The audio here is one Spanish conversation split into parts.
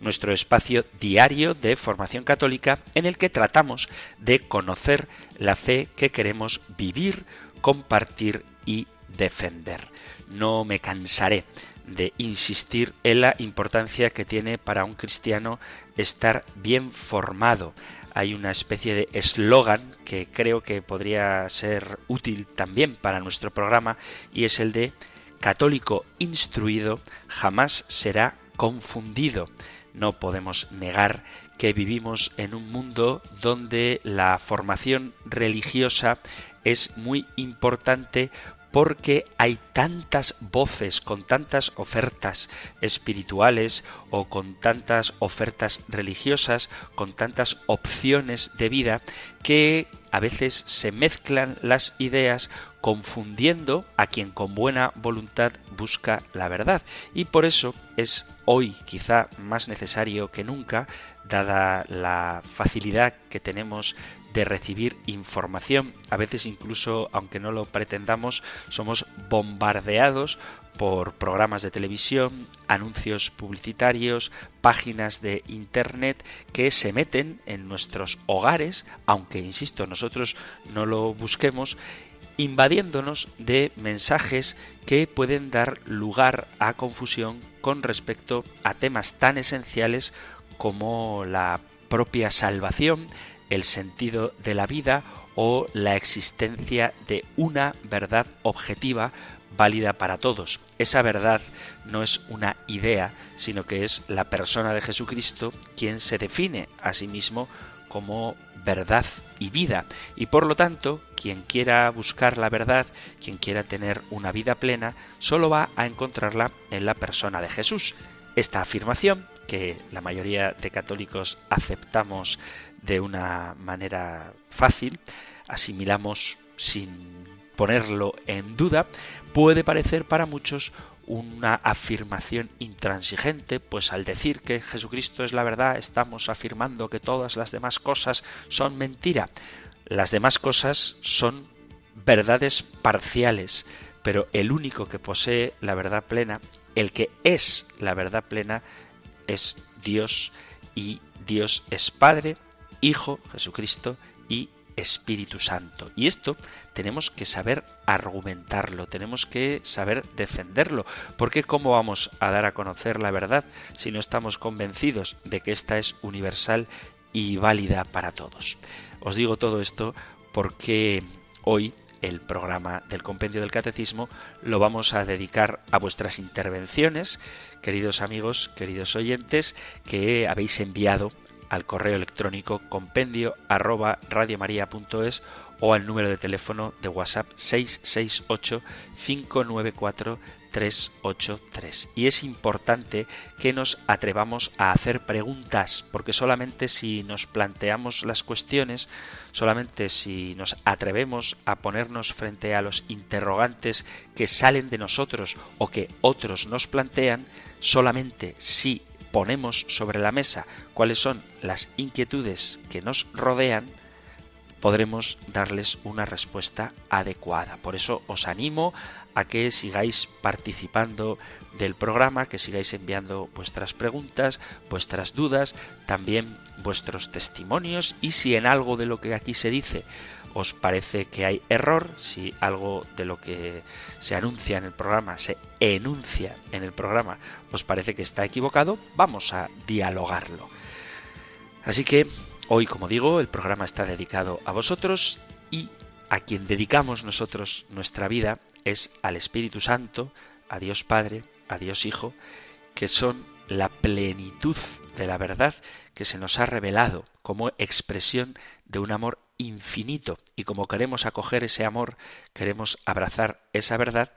nuestro espacio diario de formación católica en el que tratamos de conocer la fe que queremos vivir, compartir y defender. No me cansaré de insistir en la importancia que tiene para un cristiano estar bien formado. Hay una especie de eslogan que creo que podría ser útil también para nuestro programa y es el de católico instruido jamás será confundido. No podemos negar que vivimos en un mundo donde la formación religiosa es muy importante porque hay tantas voces con tantas ofertas espirituales o con tantas ofertas religiosas, con tantas opciones de vida, que a veces se mezclan las ideas confundiendo a quien con buena voluntad busca la verdad. Y por eso es hoy quizá más necesario que nunca, dada la facilidad que tenemos de recibir información. A veces incluso, aunque no lo pretendamos, somos bombardeados por programas de televisión, anuncios publicitarios, páginas de Internet que se meten en nuestros hogares, aunque, insisto, nosotros no lo busquemos, invadiéndonos de mensajes que pueden dar lugar a confusión con respecto a temas tan esenciales como la propia salvación, el sentido de la vida o la existencia de una verdad objetiva válida para todos. Esa verdad no es una idea, sino que es la persona de Jesucristo quien se define a sí mismo como verdad y vida. Y por lo tanto, quien quiera buscar la verdad, quien quiera tener una vida plena, solo va a encontrarla en la persona de Jesús. Esta afirmación, que la mayoría de católicos aceptamos de una manera fácil, asimilamos sin ponerlo en duda, puede parecer para muchos una afirmación intransigente, pues al decir que Jesucristo es la verdad estamos afirmando que todas las demás cosas son mentira. Las demás cosas son verdades parciales, pero el único que posee la verdad plena, el que es la verdad plena, es Dios y Dios es Padre, Hijo, Jesucristo y Espíritu Santo. Y esto tenemos que saber argumentarlo, tenemos que saber defenderlo, porque ¿cómo vamos a dar a conocer la verdad si no estamos convencidos de que esta es universal y válida para todos? Os digo todo esto porque hoy el programa del Compendio del Catecismo lo vamos a dedicar a vuestras intervenciones, queridos amigos, queridos oyentes, que habéis enviado al correo electrónico compendio arroba radiomaria.es o al número de teléfono de WhatsApp 668 594 383. Y es importante que nos atrevamos a hacer preguntas, porque solamente si nos planteamos las cuestiones, solamente si nos atrevemos a ponernos frente a los interrogantes que salen de nosotros o que otros nos plantean, solamente si ponemos sobre la mesa cuáles son las inquietudes que nos rodean, podremos darles una respuesta adecuada. Por eso os animo a que sigáis participando del programa, que sigáis enviando vuestras preguntas, vuestras dudas, también vuestros testimonios y si en algo de lo que aquí se dice os parece que hay error, si algo de lo que se anuncia en el programa, se enuncia en el programa, os parece que está equivocado, vamos a dialogarlo. Así que hoy, como digo, el programa está dedicado a vosotros y a quien dedicamos nosotros nuestra vida es al Espíritu Santo, a Dios Padre, a Dios Hijo, que son la plenitud de la verdad que se nos ha revelado como expresión de un amor infinito y como queremos acoger ese amor, queremos abrazar esa verdad,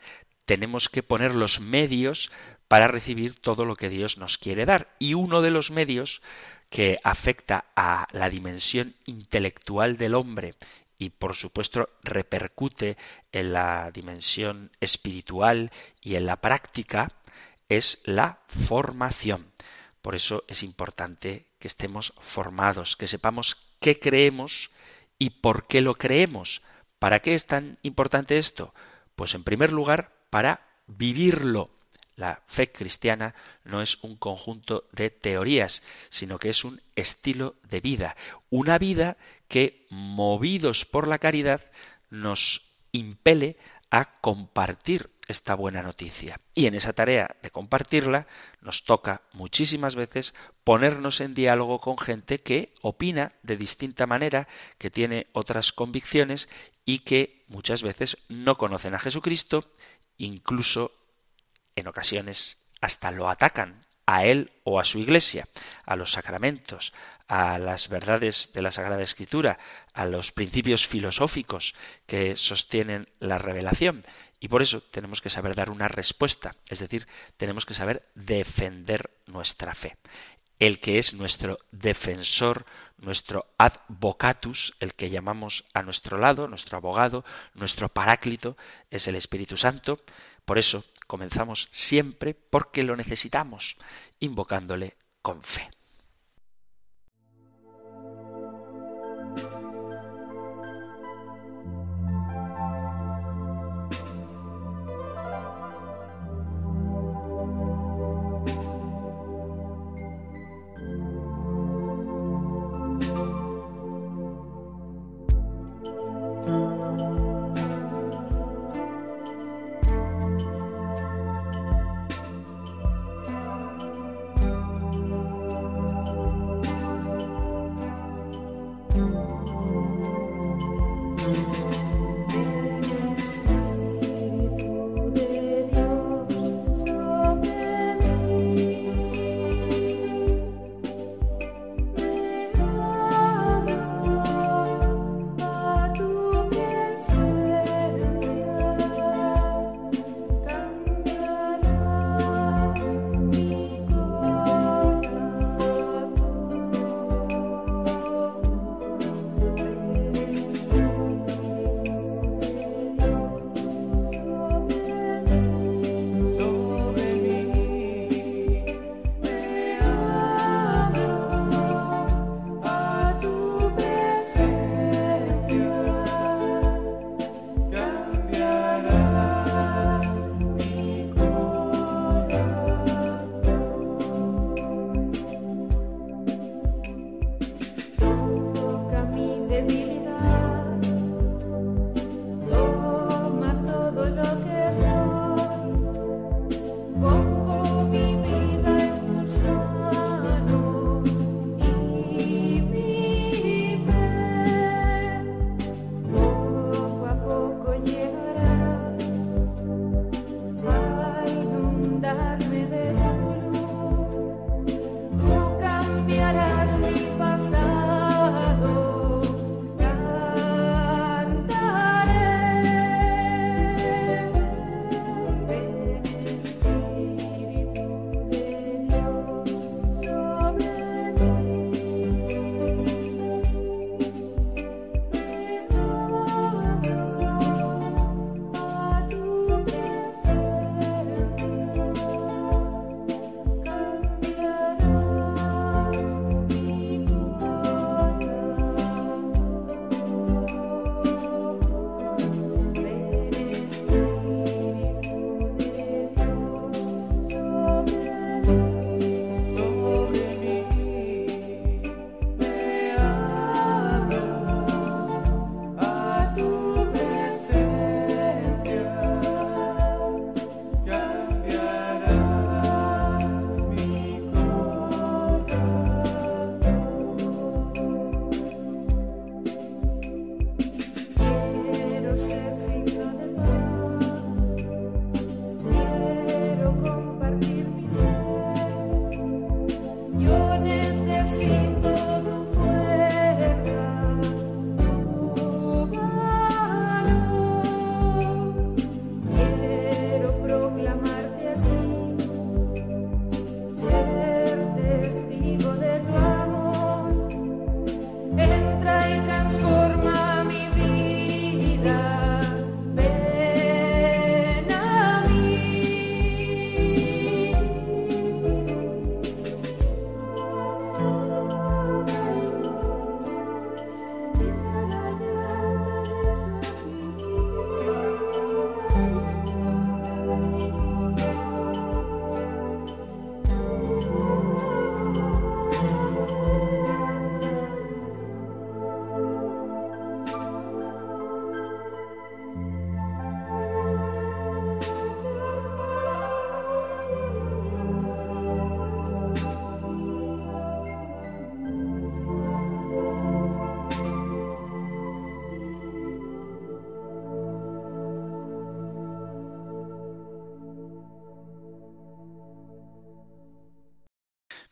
tenemos que poner los medios para recibir todo lo que Dios nos quiere dar. Y uno de los medios que afecta a la dimensión intelectual del hombre y por supuesto repercute en la dimensión espiritual y en la práctica es la formación. Por eso es importante que estemos formados, que sepamos qué creemos y por qué lo creemos. ¿Para qué es tan importante esto? Pues en primer lugar, para vivirlo. La fe cristiana no es un conjunto de teorías, sino que es un estilo de vida, una vida que, movidos por la caridad, nos impele a compartir esta buena noticia. Y en esa tarea de compartirla nos toca muchísimas veces ponernos en diálogo con gente que opina de distinta manera, que tiene otras convicciones y que muchas veces no conocen a Jesucristo, incluso en ocasiones hasta lo atacan a él o a su iglesia, a los sacramentos, a las verdades de la Sagrada Escritura, a los principios filosóficos que sostienen la revelación. Y por eso tenemos que saber dar una respuesta, es decir, tenemos que saber defender nuestra fe. El que es nuestro defensor, nuestro advocatus, el que llamamos a nuestro lado, nuestro abogado, nuestro paráclito, es el Espíritu Santo. Por eso comenzamos siempre porque lo necesitamos, invocándole con fe.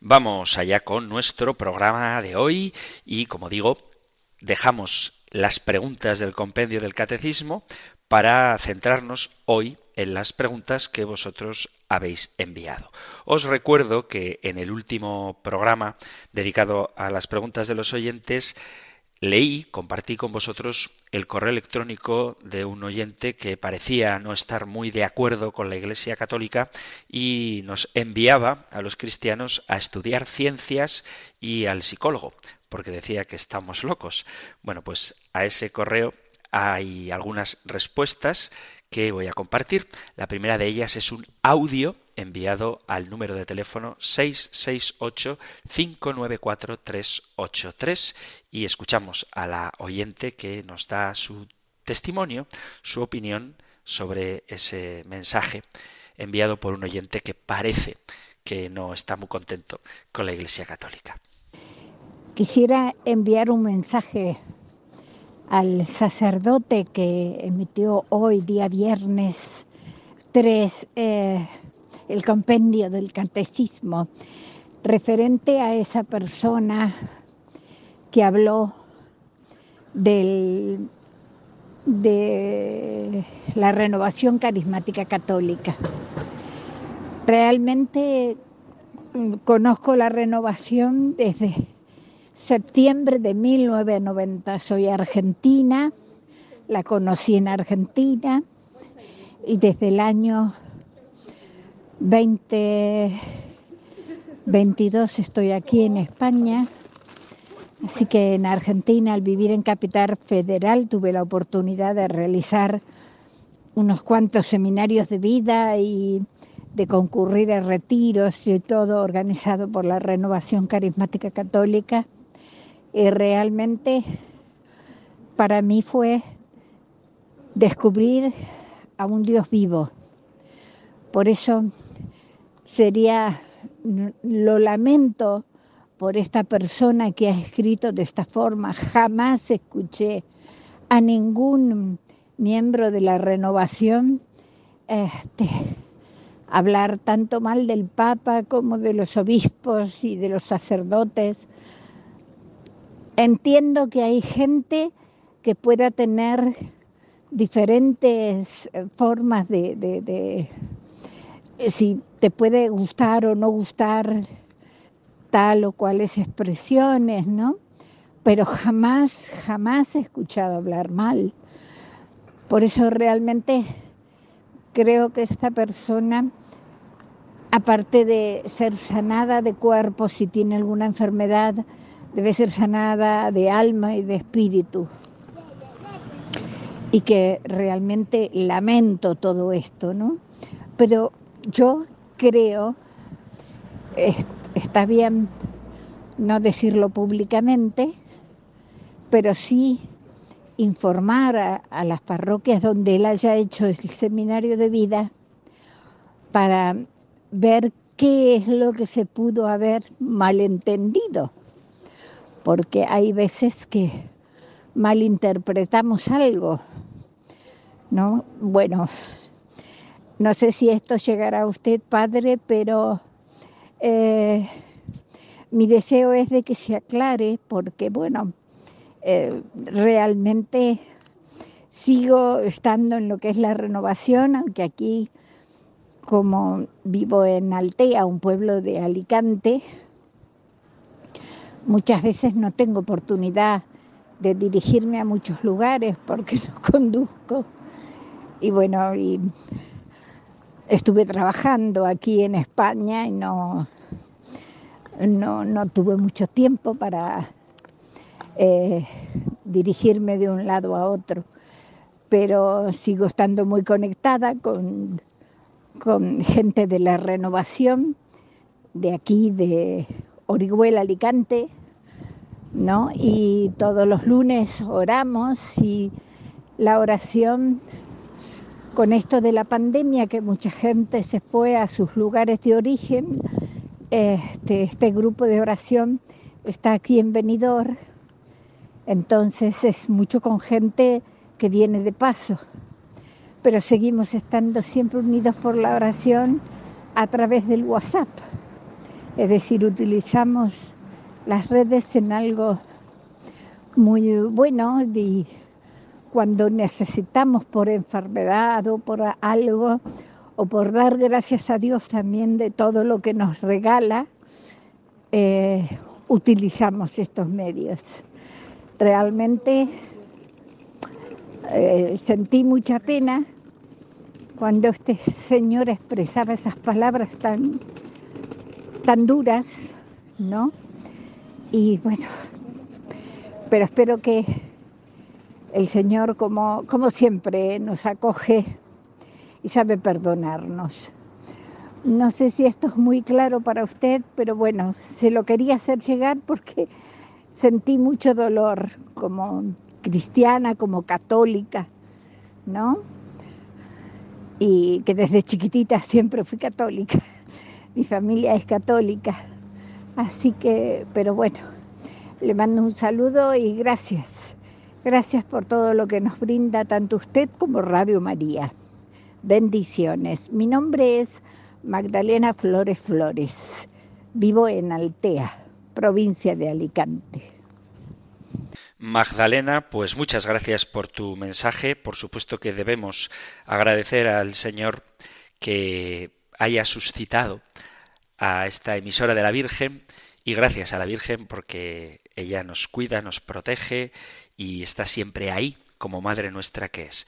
Vamos allá con nuestro programa de hoy y, como digo, dejamos las preguntas del compendio del catecismo para centrarnos hoy en las preguntas que vosotros habéis enviado. Os recuerdo que en el último programa dedicado a las preguntas de los oyentes leí, compartí con vosotros el correo electrónico de un oyente que parecía no estar muy de acuerdo con la Iglesia Católica y nos enviaba a los cristianos a estudiar ciencias y al psicólogo, porque decía que estamos locos. Bueno, pues a ese correo hay algunas respuestas que voy a compartir. La primera de ellas es un audio enviado al número de teléfono 668-594-383 y escuchamos a la oyente que nos da su testimonio, su opinión sobre ese mensaje enviado por un oyente que parece que no está muy contento con la Iglesia Católica. Quisiera enviar un mensaje al sacerdote que emitió hoy, día viernes 3, eh, el compendio del catecismo, referente a esa persona que habló del, de la renovación carismática católica. Realmente mm, conozco la renovación desde septiembre de 1990. Soy argentina, la conocí en Argentina y desde el año 2022 estoy aquí en España. Así que en Argentina, al vivir en Capital Federal, tuve la oportunidad de realizar unos cuantos seminarios de vida y de concurrir a retiros y todo organizado por la Renovación Carismática Católica. Y realmente para mí fue descubrir a un Dios vivo. Por eso sería, lo lamento por esta persona que ha escrito de esta forma. Jamás escuché a ningún miembro de la renovación este, hablar tanto mal del Papa como de los obispos y de los sacerdotes Entiendo que hay gente que pueda tener diferentes eh, formas de, si te puede gustar o no gustar tal o cuales expresiones, ¿no? Pero jamás, jamás he escuchado hablar mal. Por eso realmente creo que esta persona, aparte de ser sanada de cuerpo, si tiene alguna enfermedad, debe ser sanada de alma y de espíritu. Y que realmente lamento todo esto, ¿no? Pero yo creo, está bien no decirlo públicamente, pero sí informar a, a, las parroquias donde él haya hecho el seminario de vida para ver qué es lo que se pudo haber malentendido porque hay veces que malinterpretamos algo, ¿no? Bueno, no sé si esto llegará a usted, padre, pero eh, mi deseo es de que se aclare, porque, bueno, eh, realmente sigo estando en lo que es la renovación, aunque aquí, como vivo en Altea, un pueblo de Alicante, Muchas veces no tengo oportunidad de dirigirme a muchos lugares porque no conduzco. Y bueno, y estuve trabajando aquí en España y no, no, tuve mucho tiempo para eh, dirigirme de un lado a otro. Pero sigo estando muy conectada con, con gente de la renovación de aquí, de Orihuela, Alicante, ¿no? Y todos los lunes oramos y la oración con esto de la pandemia, que mucha gente se fue a sus lugares de origen, este, este grupo de oración está aquí en Benidorm, entonces es mucho con gente que viene de paso, pero seguimos estando siempre unidos por la oración a través del WhatsApp. Es decir, utilizamos las redes en algo muy bueno cuando necesitamos por enfermedad o por algo o por dar gracias a Dios también de todo lo que nos regala, eh, utilizamos estos medios. Realmente eh, sentí mucha pena cuando este señor expresaba esas palabras tan, tan duras, ¿no? Y bueno, pero espero que el Señor, como, como siempre, nos acoge y sabe perdonarnos. No sé si esto es muy claro para usted, pero bueno, se lo quería hacer llegar porque sentí mucho dolor como cristiana, como católica, ¿no? Y que desde chiquitita siempre fui católica. Mi familia es católica. Así que, pero bueno, le mando un saludo y gracias. Gracias por todo lo que nos brinda tanto usted como Radio María. Bendiciones. Mi nombre es Magdalena Flores Flores. Vivo en Altea, provincia de Alicante. Magdalena, pues muchas gracias por tu mensaje. Por supuesto que debemos agradecer al Señor que haya suscitado a esta emisora de la Virgen y gracias a la Virgen porque ella nos cuida, nos protege y está siempre ahí como Madre nuestra que es.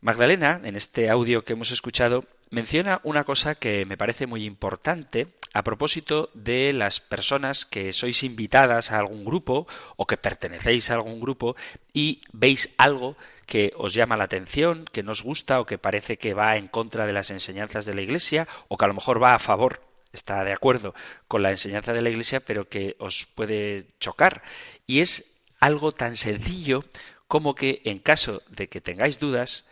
Magdalena, en este audio que hemos escuchado, menciona una cosa que me parece muy importante a propósito de las personas que sois invitadas a algún grupo o que pertenecéis a algún grupo y veis algo que os llama la atención, que nos gusta o que parece que va en contra de las enseñanzas de la Iglesia o que a lo mejor va a favor está de acuerdo con la enseñanza de la Iglesia, pero que os puede chocar. Y es algo tan sencillo como que en caso de que tengáis dudas,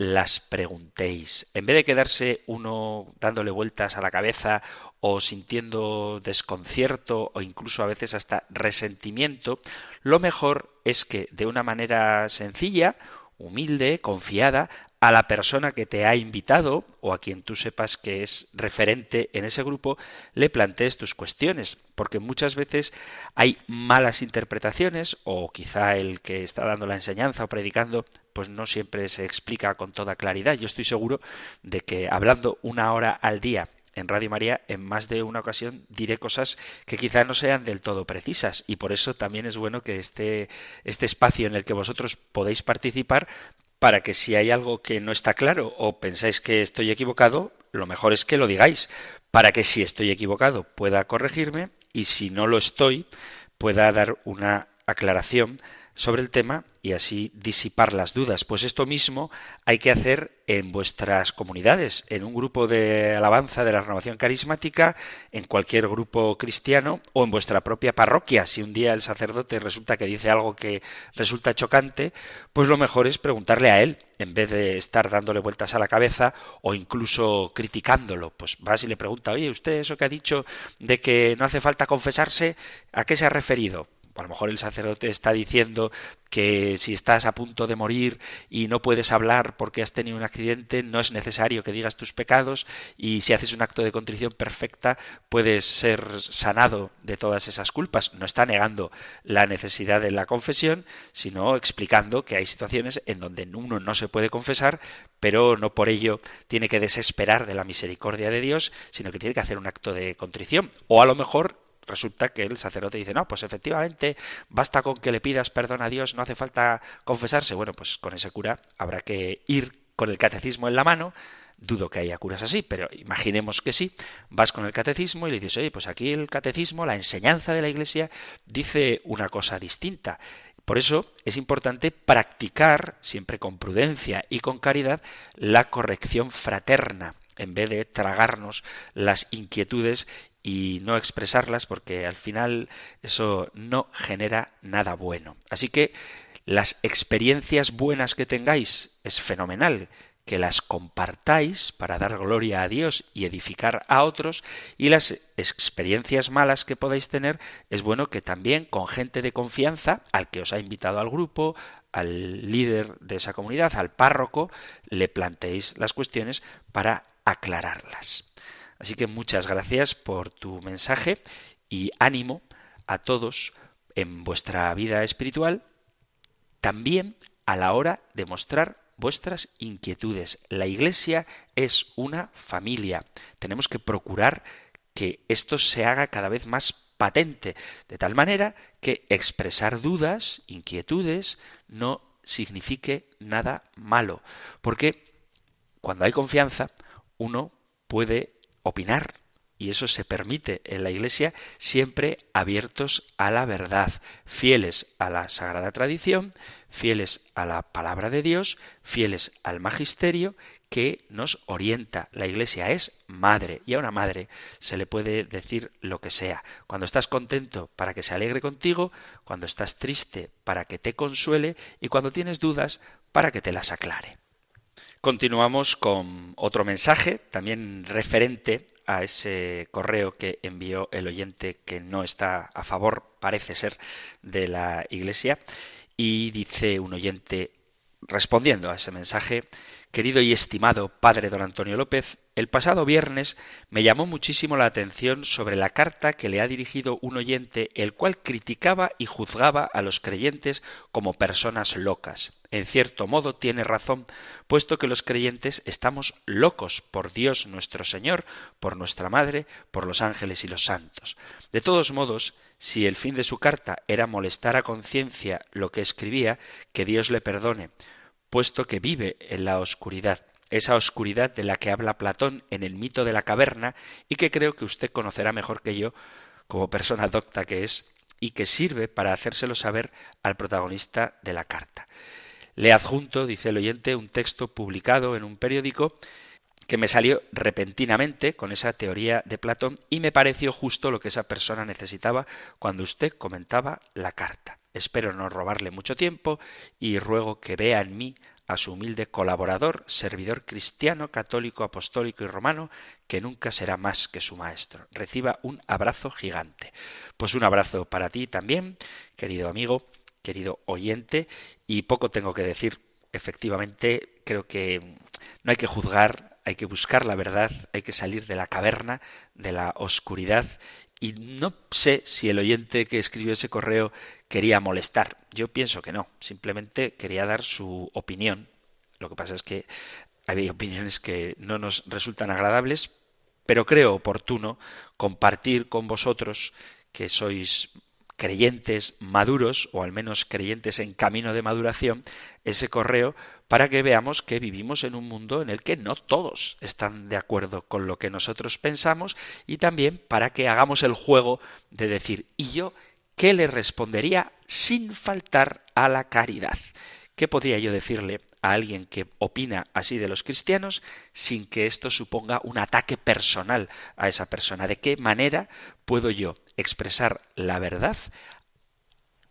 las preguntéis. En vez de quedarse uno dándole vueltas a la cabeza o sintiendo desconcierto o incluso a veces hasta resentimiento, lo mejor es que de una manera sencilla, humilde, confiada, a la persona que te ha invitado o a quien tú sepas que es referente en ese grupo, le plantees tus cuestiones, porque muchas veces hay malas interpretaciones o quizá el que está dando la enseñanza o predicando pues no siempre se explica con toda claridad. Yo estoy seguro de que hablando una hora al día en Radio María en más de una ocasión diré cosas que quizá no sean del todo precisas y por eso también es bueno que este, este espacio en el que vosotros podéis participar para que si hay algo que no está claro o pensáis que estoy equivocado, lo mejor es que lo digáis, para que si estoy equivocado pueda corregirme y si no lo estoy pueda dar una aclaración sobre el tema y así disipar las dudas. Pues esto mismo hay que hacer en vuestras comunidades, en un grupo de alabanza de la renovación carismática, en cualquier grupo cristiano o en vuestra propia parroquia. Si un día el sacerdote resulta que dice algo que resulta chocante, pues lo mejor es preguntarle a él en vez de estar dándole vueltas a la cabeza o incluso criticándolo. Pues vas y le pregunta, oye, usted eso que ha dicho de que no hace falta confesarse, ¿a qué se ha referido? A lo mejor el sacerdote está diciendo que si estás a punto de morir y no puedes hablar porque has tenido un accidente, no es necesario que digas tus pecados y si haces un acto de contrición perfecta puedes ser sanado de todas esas culpas. No está negando la necesidad de la confesión, sino explicando que hay situaciones en donde uno no se puede confesar, pero no por ello tiene que desesperar de la misericordia de Dios, sino que tiene que hacer un acto de contrición. O a lo mejor resulta que el sacerdote dice, no, pues efectivamente, basta con que le pidas perdón a Dios, no hace falta confesarse. Bueno, pues con ese cura habrá que ir con el catecismo en la mano, Dudo que haya curas así, pero imaginemos que sí. Vas con el catecismo y le dices, oye, pues aquí el catecismo, la enseñanza de la Iglesia, dice una cosa distinta. Por eso es importante practicar, siempre con prudencia y con caridad, la corrección fraterna, en vez de tragarnos las inquietudes y no expresarlas porque al final eso no genera nada bueno. Así que las experiencias buenas que tengáis es fenomenal que las compartáis para dar gloria a Dios y edificar a otros y las experiencias malas que podáis tener es bueno que también con gente de confianza al que os ha invitado al grupo, al líder de esa comunidad, al párroco, le planteéis las cuestiones para aclararlas. Así que muchas gracias por tu mensaje y ánimo a todos en vuestra vida espiritual, también a la hora de mostrar vuestras inquietudes. La Iglesia es una familia. Tenemos que procurar que esto se haga cada vez más patente, de tal manera que expresar dudas, inquietudes, no signifique nada malo, porque cuando hay confianza, uno puede opinar, y eso se permite en la Iglesia, siempre abiertos a la verdad, fieles a la sagrada tradición, fieles a la palabra de Dios, fieles al magisterio que nos orienta. La Iglesia es madre y a una madre se le puede decir lo que sea. Cuando estás contento para que se alegre contigo, cuando estás triste para que te consuele y cuando tienes dudas para que te las aclare. Continuamos con otro mensaje, también referente a ese correo que envió el oyente que no está a favor, parece ser, de la Iglesia. Y dice un oyente, respondiendo a ese mensaje, querido y estimado padre don Antonio López, el pasado viernes me llamó muchísimo la atención sobre la carta que le ha dirigido un oyente, el cual criticaba y juzgaba a los creyentes como personas locas. En cierto modo tiene razón, puesto que los creyentes estamos locos por Dios nuestro Señor, por nuestra Madre, por los ángeles y los santos. De todos modos, si el fin de su carta era molestar a conciencia lo que escribía, que Dios le perdone, puesto que vive en la oscuridad esa oscuridad de la que habla Platón en el mito de la caverna y que creo que usted conocerá mejor que yo como persona docta que es y que sirve para hacérselo saber al protagonista de la carta. Le adjunto, dice el oyente, un texto publicado en un periódico que me salió repentinamente con esa teoría de Platón y me pareció justo lo que esa persona necesitaba cuando usted comentaba la carta. Espero no robarle mucho tiempo y ruego que vea en mí a su humilde colaborador, servidor cristiano, católico, apostólico y romano, que nunca será más que su maestro. Reciba un abrazo gigante. Pues un abrazo para ti también, querido amigo, querido oyente, y poco tengo que decir. Efectivamente, creo que no hay que juzgar, hay que buscar la verdad, hay que salir de la caverna, de la oscuridad y no sé si el oyente que escribió ese correo quería molestar. Yo pienso que no, simplemente quería dar su opinión. Lo que pasa es que hay opiniones que no nos resultan agradables, pero creo oportuno compartir con vosotros que sois creyentes maduros, o al menos creyentes en camino de maduración, ese correo para que veamos que vivimos en un mundo en el que no todos están de acuerdo con lo que nosotros pensamos y también para que hagamos el juego de decir, ¿y yo qué le respondería sin faltar a la caridad? ¿Qué podría yo decirle a alguien que opina así de los cristianos sin que esto suponga un ataque personal a esa persona. ¿De qué manera puedo yo expresar la verdad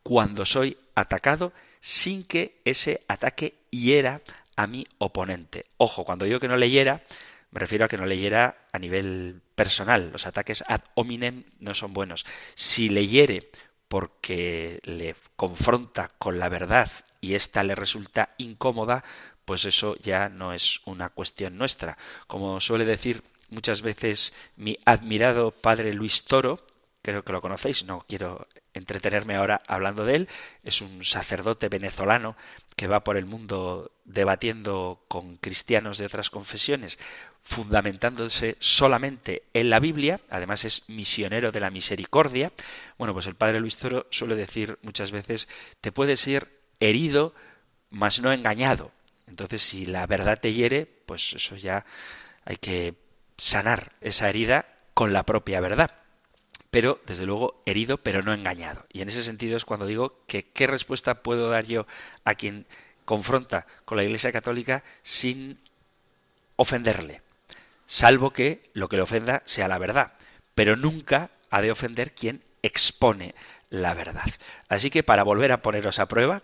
cuando soy atacado sin que ese ataque hiera a mi oponente? Ojo, cuando digo que no le hiera, me refiero a que no le hiera a nivel personal. Los ataques ad hominem no son buenos. Si le hiere porque le confronta con la verdad y ésta le resulta incómoda, pues eso ya no es una cuestión nuestra. Como suele decir muchas veces mi admirado padre Luis Toro, creo que lo conocéis, no quiero entretenerme ahora hablando de él, es un sacerdote venezolano que va por el mundo debatiendo con cristianos de otras confesiones, fundamentándose solamente en la Biblia, además es misionero de la misericordia. Bueno, pues el padre Luis Toro suele decir muchas veces, te puedes ir herido, mas no engañado. Entonces, si la verdad te hiere, pues eso ya hay que sanar esa herida con la propia verdad. Pero, desde luego, herido, pero no engañado. Y en ese sentido es cuando digo que qué respuesta puedo dar yo a quien confronta con la Iglesia Católica sin ofenderle. Salvo que lo que le ofenda sea la verdad. Pero nunca ha de ofender quien expone la verdad. Así que para volver a poneros a prueba,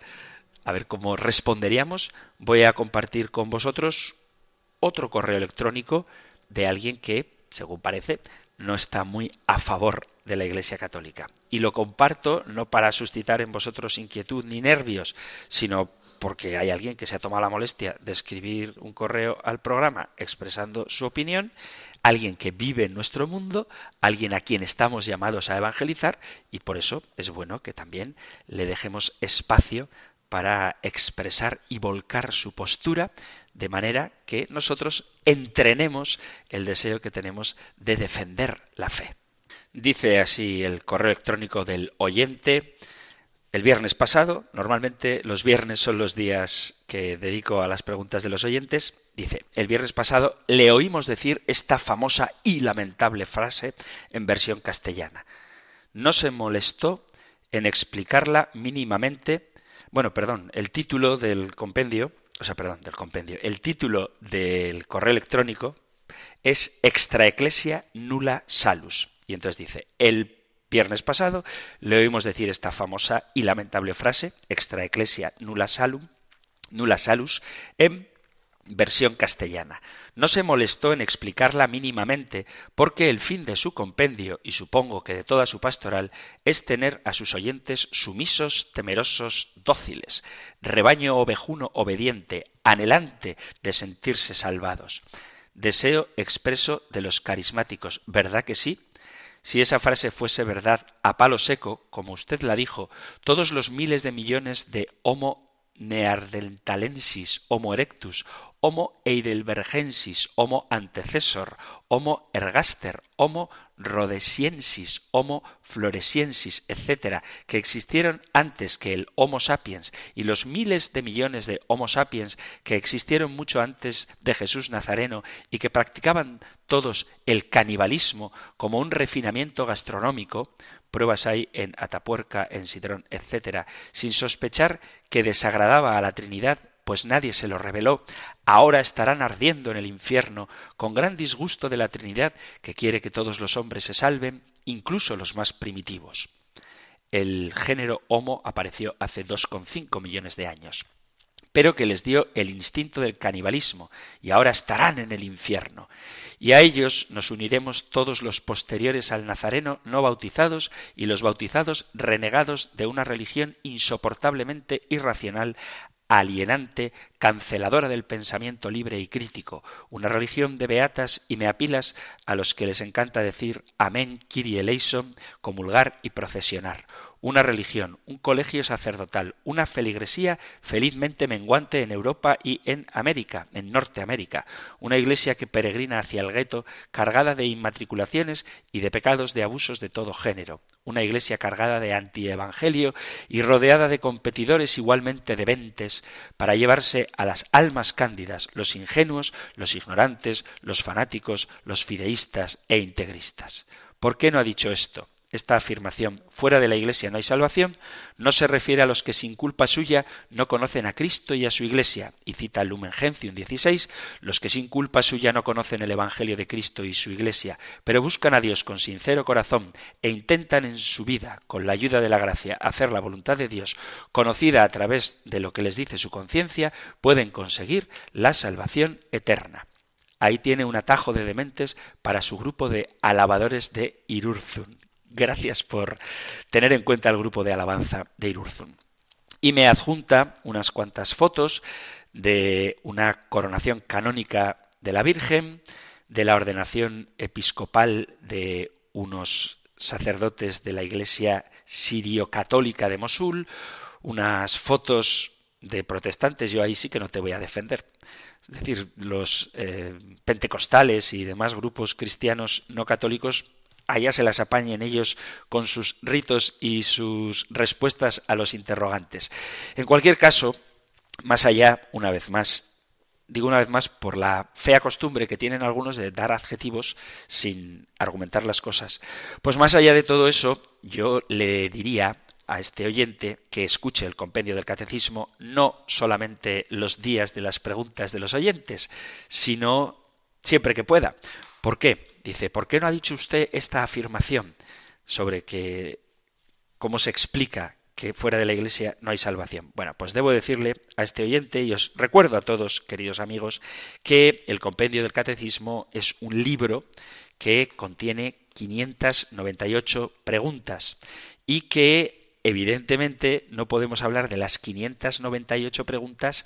a ver cómo responderíamos, voy a compartir con vosotros otro correo electrónico de alguien que, según parece, no está muy a favor de la Iglesia Católica. Y lo comparto no para suscitar en vosotros inquietud ni nervios, sino porque hay alguien que se ha tomado la molestia de escribir un correo al programa expresando su opinión, alguien que vive en nuestro mundo, alguien a quien estamos llamados a evangelizar, y por eso es bueno que también le dejemos espacio para expresar y volcar su postura de manera que nosotros entrenemos el deseo que tenemos de defender la fe. Dice así el correo electrónico del oyente. El viernes pasado, normalmente los viernes son los días que dedico a las preguntas de los oyentes, dice, el viernes pasado le oímos decir esta famosa y lamentable frase en versión castellana. No se molestó en explicarla mínimamente. Bueno, perdón, el título del compendio o sea, perdón, del compendio. El título del correo electrónico es Extra Ecclesia Nulla Salus. Y entonces dice, el viernes pasado le oímos decir esta famosa y lamentable frase, Extra Ecclesia Nulla Salus, en versión castellana. No se molestó en explicarla mínimamente, porque el fin de su compendio, y supongo que de toda su pastoral, es tener a sus oyentes sumisos, temerosos, dóciles, rebaño ovejuno obediente, anhelante de sentirse salvados. Deseo expreso de los carismáticos, ¿verdad que sí? Si esa frase fuese verdad a palo seco, como usted la dijo, todos los miles de millones de Homo neandertalensis, Homo erectus, Homo heidelbergensis, Homo antecesor, Homo ergaster, Homo rhodesiensis, Homo floresiensis, etc., que existieron antes que el Homo sapiens y los miles de millones de Homo sapiens que existieron mucho antes de Jesús Nazareno y que practicaban todos el canibalismo como un refinamiento gastronómico, pruebas hay en Atapuerca, en Sidrón, etc., sin sospechar que desagradaba a la Trinidad, pues nadie se lo reveló, ahora estarán ardiendo en el infierno, con gran disgusto de la Trinidad, que quiere que todos los hombres se salven, incluso los más primitivos. El género Homo apareció hace 2,5 millones de años pero que les dio el instinto del canibalismo, y ahora estarán en el infierno. Y a ellos nos uniremos todos los posteriores al Nazareno no bautizados y los bautizados renegados de una religión insoportablemente irracional alienante, canceladora del pensamiento libre y crítico, una religión de beatas y meapilas a los que les encanta decir amén, kiri eleison, comulgar y procesionar, una religión, un colegio sacerdotal, una feligresía felizmente menguante en Europa y en América, en Norteamérica, una iglesia que peregrina hacia el gueto cargada de inmatriculaciones y de pecados de abusos de todo género, una iglesia cargada de antievangelio y rodeada de competidores igualmente deventes para llevarse a las almas cándidas, los ingenuos, los ignorantes, los fanáticos, los fideístas e integristas. ¿Por qué no ha dicho esto? Esta afirmación. Fuera de la Iglesia no hay salvación no se refiere a los que sin culpa suya no conocen a Cristo y a su Iglesia, y cita Lumen Gentium 16, los que sin culpa suya no conocen el Evangelio de Cristo y su Iglesia, pero buscan a Dios con sincero corazón e intentan en su vida, con la ayuda de la gracia, hacer la voluntad de Dios, conocida a través de lo que les dice su conciencia, pueden conseguir la salvación eterna. Ahí tiene un atajo de dementes para su grupo de alabadores de Irurzun, Gracias por tener en cuenta el grupo de alabanza de Irurzun. Y me adjunta unas cuantas fotos de una coronación canónica de la Virgen, de la ordenación episcopal de unos sacerdotes de la Iglesia sirio-católica de Mosul, unas fotos de protestantes, yo ahí sí que no te voy a defender. Es decir, los eh, pentecostales y demás grupos cristianos no católicos allá se las apañen ellos con sus ritos y sus respuestas a los interrogantes. En cualquier caso, más allá, una vez más, digo una vez más por la fea costumbre que tienen algunos de dar adjetivos sin argumentar las cosas, pues más allá de todo eso, yo le diría a este oyente que escuche el compendio del catecismo no solamente los días de las preguntas de los oyentes, sino siempre que pueda. ¿Por qué? Dice, ¿por qué no ha dicho usted esta afirmación sobre que cómo se explica que fuera de la Iglesia no hay salvación. Bueno, pues debo decirle a este oyente, y os recuerdo a todos, queridos amigos, que el Compendio del Catecismo es un libro que contiene 598 preguntas y que evidentemente no podemos hablar de las 598 preguntas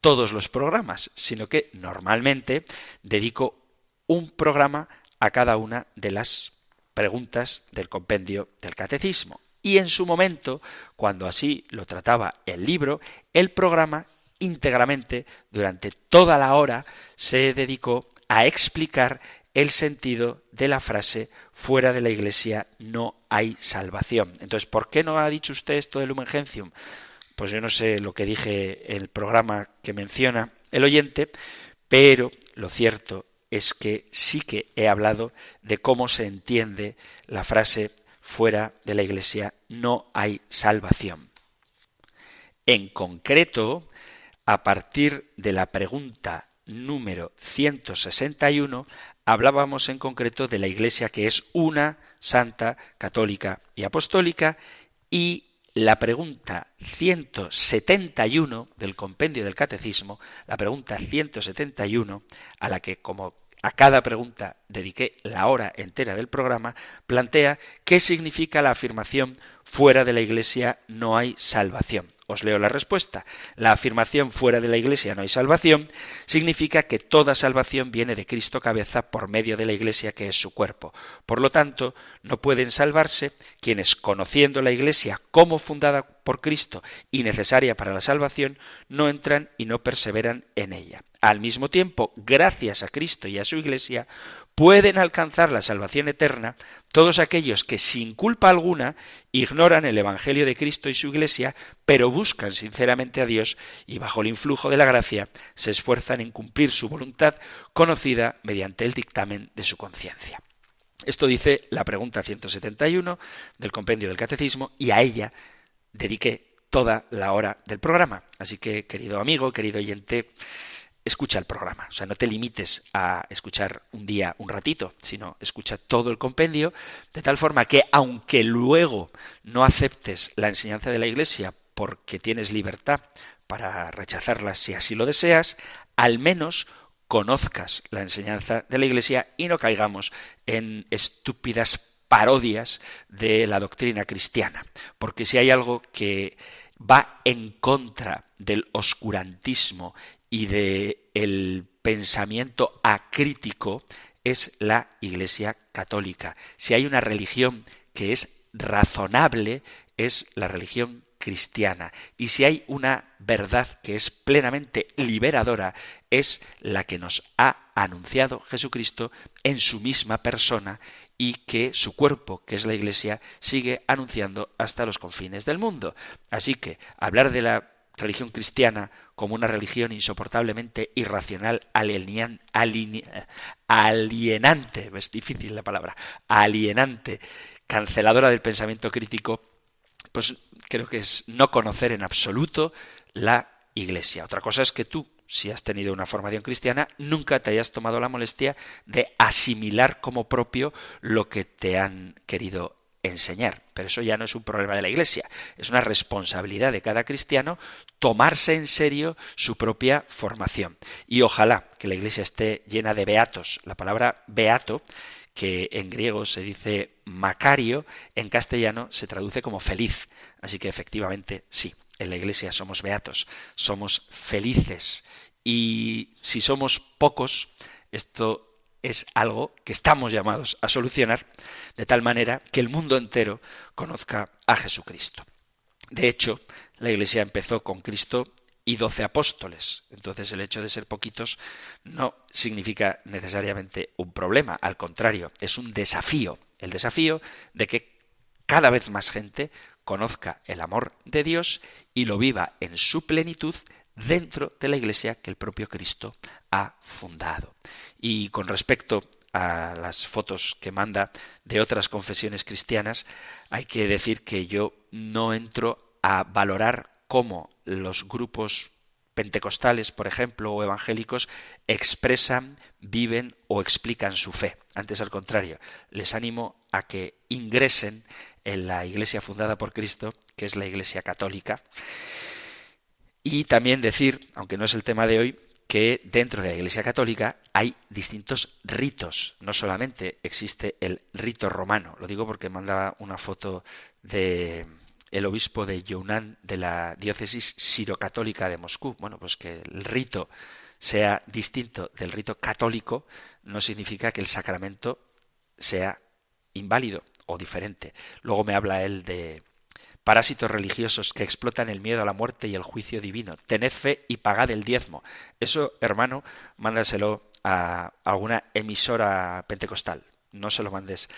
todos los programas, sino que normalmente dedico un programa a cada una de las preguntas del compendio del catecismo. Y en su momento, cuando así lo trataba el libro, el programa íntegramente, durante toda la hora, se dedicó a explicar el sentido de la frase fuera de la iglesia no hay salvación. Entonces, ¿por qué no ha dicho usted esto del Lumen Gentium? Pues yo no sé lo que dije el programa que menciona el oyente, pero lo cierto es que sí que he hablado de cómo se entiende la frase fuera de la iglesia no hay salvación. En concreto, a partir de la pregunta número 161, hablábamos en concreto de la Iglesia que es una, santa, católica y apostólica, y la pregunta 171 del compendio del catecismo, la pregunta 171, a la que como a cada pregunta dediqué la hora entera del programa, plantea qué significa la afirmación fuera de la Iglesia no hay salvación. Os leo la respuesta. La afirmación fuera de la Iglesia no hay salvación significa que toda salvación viene de Cristo cabeza por medio de la Iglesia que es su cuerpo. Por lo tanto, no pueden salvarse quienes, conociendo la Iglesia como fundada por Cristo y necesaria para la salvación, no entran y no perseveran en ella. Al mismo tiempo, gracias a Cristo y a su Iglesia, pueden alcanzar la salvación eterna todos aquellos que sin culpa alguna ignoran el Evangelio de Cristo y su Iglesia, pero buscan sinceramente a Dios y bajo el influjo de la gracia se esfuerzan en cumplir su voluntad conocida mediante el dictamen de su conciencia. Esto dice la pregunta 171 del compendio del Catecismo y a ella dediqué toda la hora del programa. Así que, querido amigo, querido oyente, escucha el programa. O sea, no te limites a escuchar un día un ratito, sino escucha todo el compendio, de tal forma que aunque luego no aceptes la enseñanza de la Iglesia porque tienes libertad para rechazarla si así lo deseas, al menos conozcas la enseñanza de la Iglesia y no caigamos en estúpidas parodias de la doctrina cristiana. Porque si hay algo que va en contra del oscurantismo y de el pensamiento acrítico es la Iglesia católica. Si hay una religión que es razonable, es la religión cristiana. Y si hay una verdad que es plenamente liberadora, es la que nos ha anunciado Jesucristo en su misma persona y que su cuerpo, que es la Iglesia, sigue anunciando hasta los confines del mundo. Así que hablar de la religión cristiana como una religión insoportablemente irracional, alienante, es difícil la palabra, alienante, canceladora del pensamiento crítico, pues creo que es no conocer en absoluto la Iglesia. Otra cosa es que tú, si has tenido una formación cristiana, nunca te hayas tomado la molestia de asimilar como propio lo que te han querido enseñar. Pero eso ya no es un problema de la Iglesia, es una responsabilidad de cada cristiano tomarse en serio su propia formación. Y ojalá que la Iglesia esté llena de beatos. La palabra beato, que en griego se dice macario, en castellano se traduce como feliz. Así que efectivamente sí, en la Iglesia somos beatos, somos felices. Y si somos pocos, esto es algo que estamos llamados a solucionar de tal manera que el mundo entero conozca a Jesucristo. De hecho, la Iglesia empezó con Cristo y doce apóstoles. Entonces el hecho de ser poquitos no significa necesariamente un problema, al contrario, es un desafío, el desafío de que cada vez más gente conozca el amor de Dios y lo viva en su plenitud dentro de la Iglesia que el propio Cristo ha fundado. Y con respecto a las fotos que manda de otras confesiones cristianas, hay que decir que yo no entro a valorar cómo los grupos pentecostales, por ejemplo, o evangélicos, expresan, viven o explican su fe. Antes, al contrario, les animo a que ingresen en la iglesia fundada por Cristo, que es la Iglesia Católica, y también decir, aunque no es el tema de hoy, que dentro de la Iglesia Católica hay distintos ritos. No solamente existe el rito romano, lo digo porque mandaba una foto de el obispo de Yunnan de la diócesis sirocatólica de Moscú. Bueno, pues que el rito sea distinto del rito católico no significa que el sacramento sea inválido o diferente. Luego me habla él de parásitos religiosos que explotan el miedo a la muerte y el juicio divino. Tened fe y pagad el diezmo. Eso, hermano, mándaselo a alguna emisora pentecostal. No se lo mandes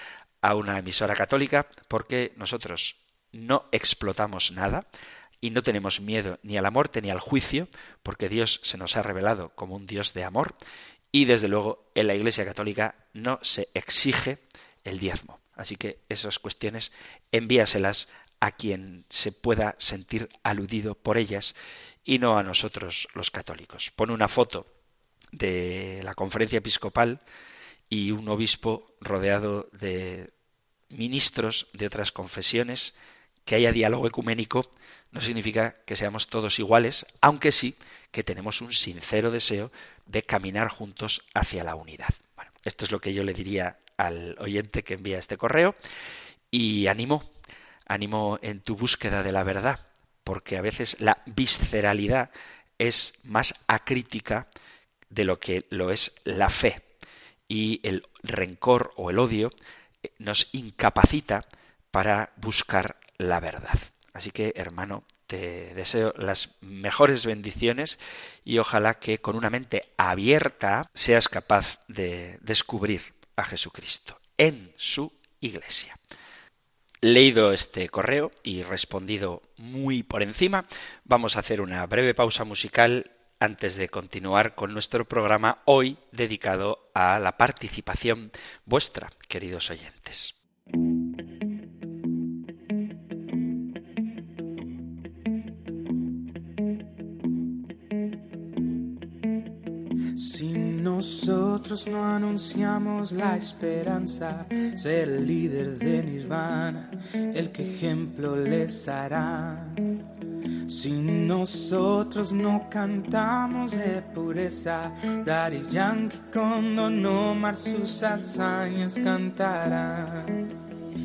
a una emisora católica porque nosotros no explotamos nada y no tenemos miedo ni a la muerte ni al juicio, porque Dios se nos ha revelado como un Dios de amor, y desde luego en la Iglesia Católica no se exige el diezmo. Así que esas cuestiones envíaselas a quien se pueda sentir aludido por ellas y no a nosotros los católicos. Pone una foto de la conferencia episcopal y un obispo rodeado de ministros de otras confesiones que haya diálogo ecuménico no significa que seamos todos iguales, aunque sí que tenemos un sincero deseo de caminar juntos hacia la unidad. Bueno, esto es lo que yo le diría al oyente que envía este correo y ánimo, ánimo en tu búsqueda de la verdad, porque a veces la visceralidad es más acrítica de lo que lo es la fe y el rencor o el odio nos incapacita para buscar la verdad. Así que, hermano, te deseo las mejores bendiciones y ojalá que con una mente abierta seas capaz de descubrir a Jesucristo en su iglesia. Leído este correo y respondido muy por encima, vamos a hacer una breve pausa musical antes de continuar con nuestro programa hoy dedicado a la participación vuestra, queridos oyentes. Nosotros no anunciamos la esperanza, ser el líder de Nirvana, el que ejemplo les hará. Si nosotros no cantamos de pureza, Daddy Yankee con Don Omar sus hazañas cantarán.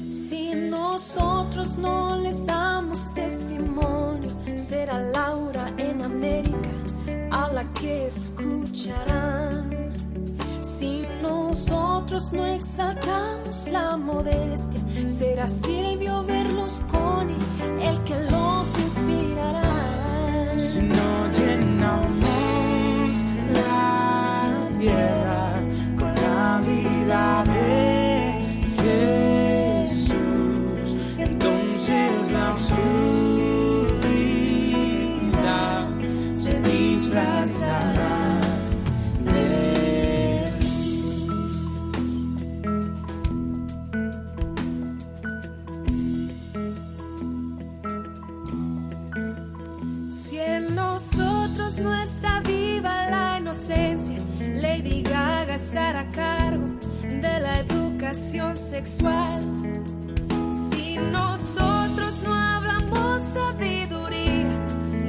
Si nosotros no les damos testimonio, será Laura en América que escucharán. Si nosotros no exaltamos la modestia, será Silvio Berlusconi el que los inspirará. Si no llenamos la tierra con la vida Gaga estará a cargo de la educación sexual. Si nosotros no hablamos sabiduría,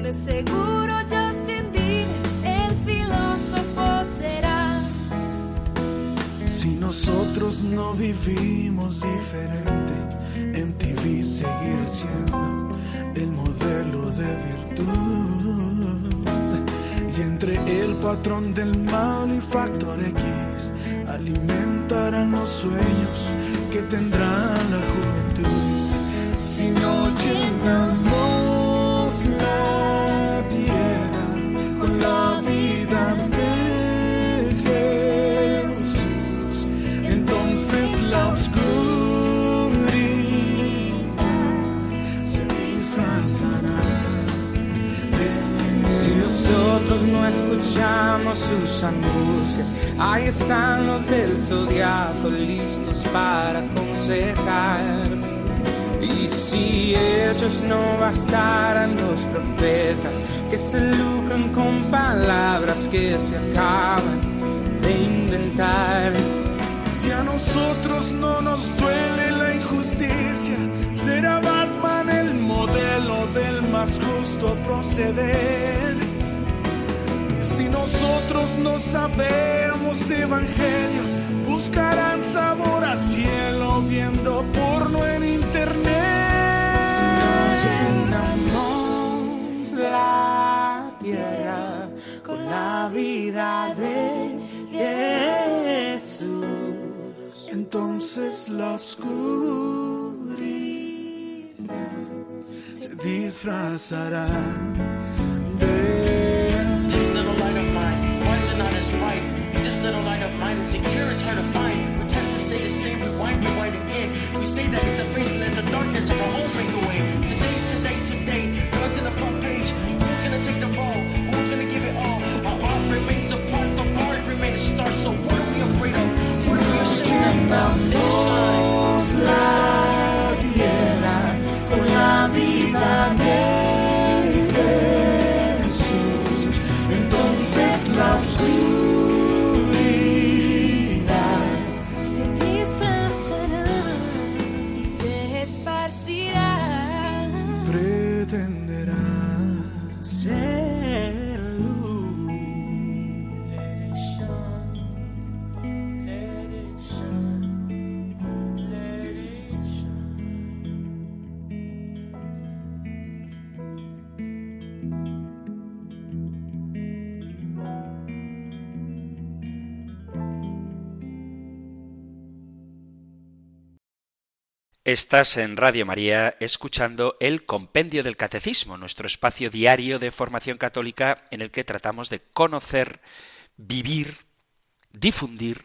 de seguro Justin Si nosotros no vivimos diferente, en TV seguirá siendo el modelo de virtud. Entre el patrón del mal y factor X, alimentarán los sueños que tendrá la juventud. Si no llenamos los del zodiaco listos para aconsejar. Y si ellos no bastaran los profetas que se lucran con palabras que se acaban de inventar si a nosotros no nos duele la injusticia, será Batman el modelo del más justo proceder. Si nosotros no sabemos evangelio, buscarán sabor a cielo viendo porno en internet. Si no llenamos la tierra con la vida de Jesús, entonces la oscuridad se disfrazará de little light of mine, insecure, it's hard to find. We tend to stay the same, rewind, rewind again. We say that it's a faith, let the darkness of our home break away. Today, today, today, God's in the front page. Who's gonna take the ball? Who's gonna give it all? Our art remains apart, the bars remain a star. So what are we afraid of? What are we ashamed of? Let it shine. la Jesús. Entonces la oscuridad Estás en Radio María escuchando el Compendio del Catecismo, nuestro espacio diario de formación católica en el que tratamos de conocer, vivir, difundir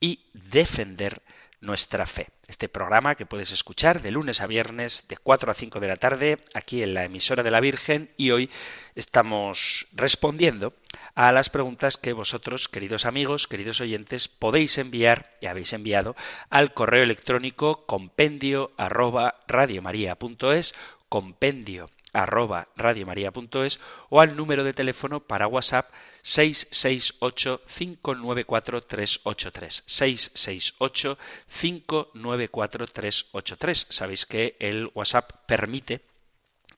y defender nuestra fe. Este programa que puedes escuchar de lunes a viernes de 4 a 5 de la tarde aquí en la emisora de la Virgen y hoy estamos respondiendo a las preguntas que vosotros, queridos amigos, queridos oyentes, podéis enviar y habéis enviado al correo electrónico compendio arroba radiomaria.es, compendio arroba radiomaria.es o al número de teléfono para WhatsApp 668-594-383. 668-594-383. Sabéis que el WhatsApp permite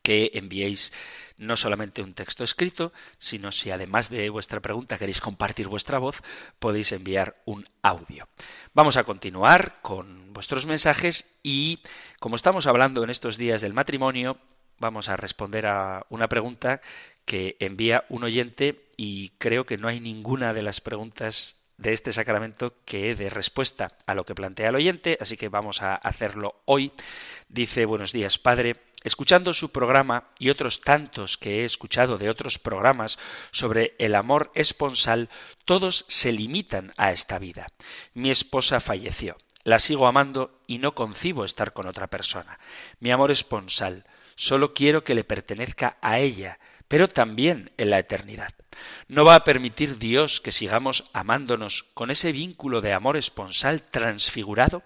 que enviéis no solamente un texto escrito, sino si además de vuestra pregunta queréis compartir vuestra voz, podéis enviar un audio. Vamos a continuar con vuestros mensajes y como estamos hablando en estos días del matrimonio, vamos a responder a una pregunta que envía un oyente y creo que no hay ninguna de las preguntas de este sacramento que dé respuesta a lo que plantea el oyente, así que vamos a hacerlo hoy. Dice, buenos días, padre. Escuchando su programa y otros tantos que he escuchado de otros programas sobre el amor esponsal, todos se limitan a esta vida. Mi esposa falleció. La sigo amando y no concibo estar con otra persona. Mi amor esponsal. Solo quiero que le pertenezca a ella, pero también en la eternidad. ¿No va a permitir Dios que sigamos amándonos con ese vínculo de amor esponsal transfigurado?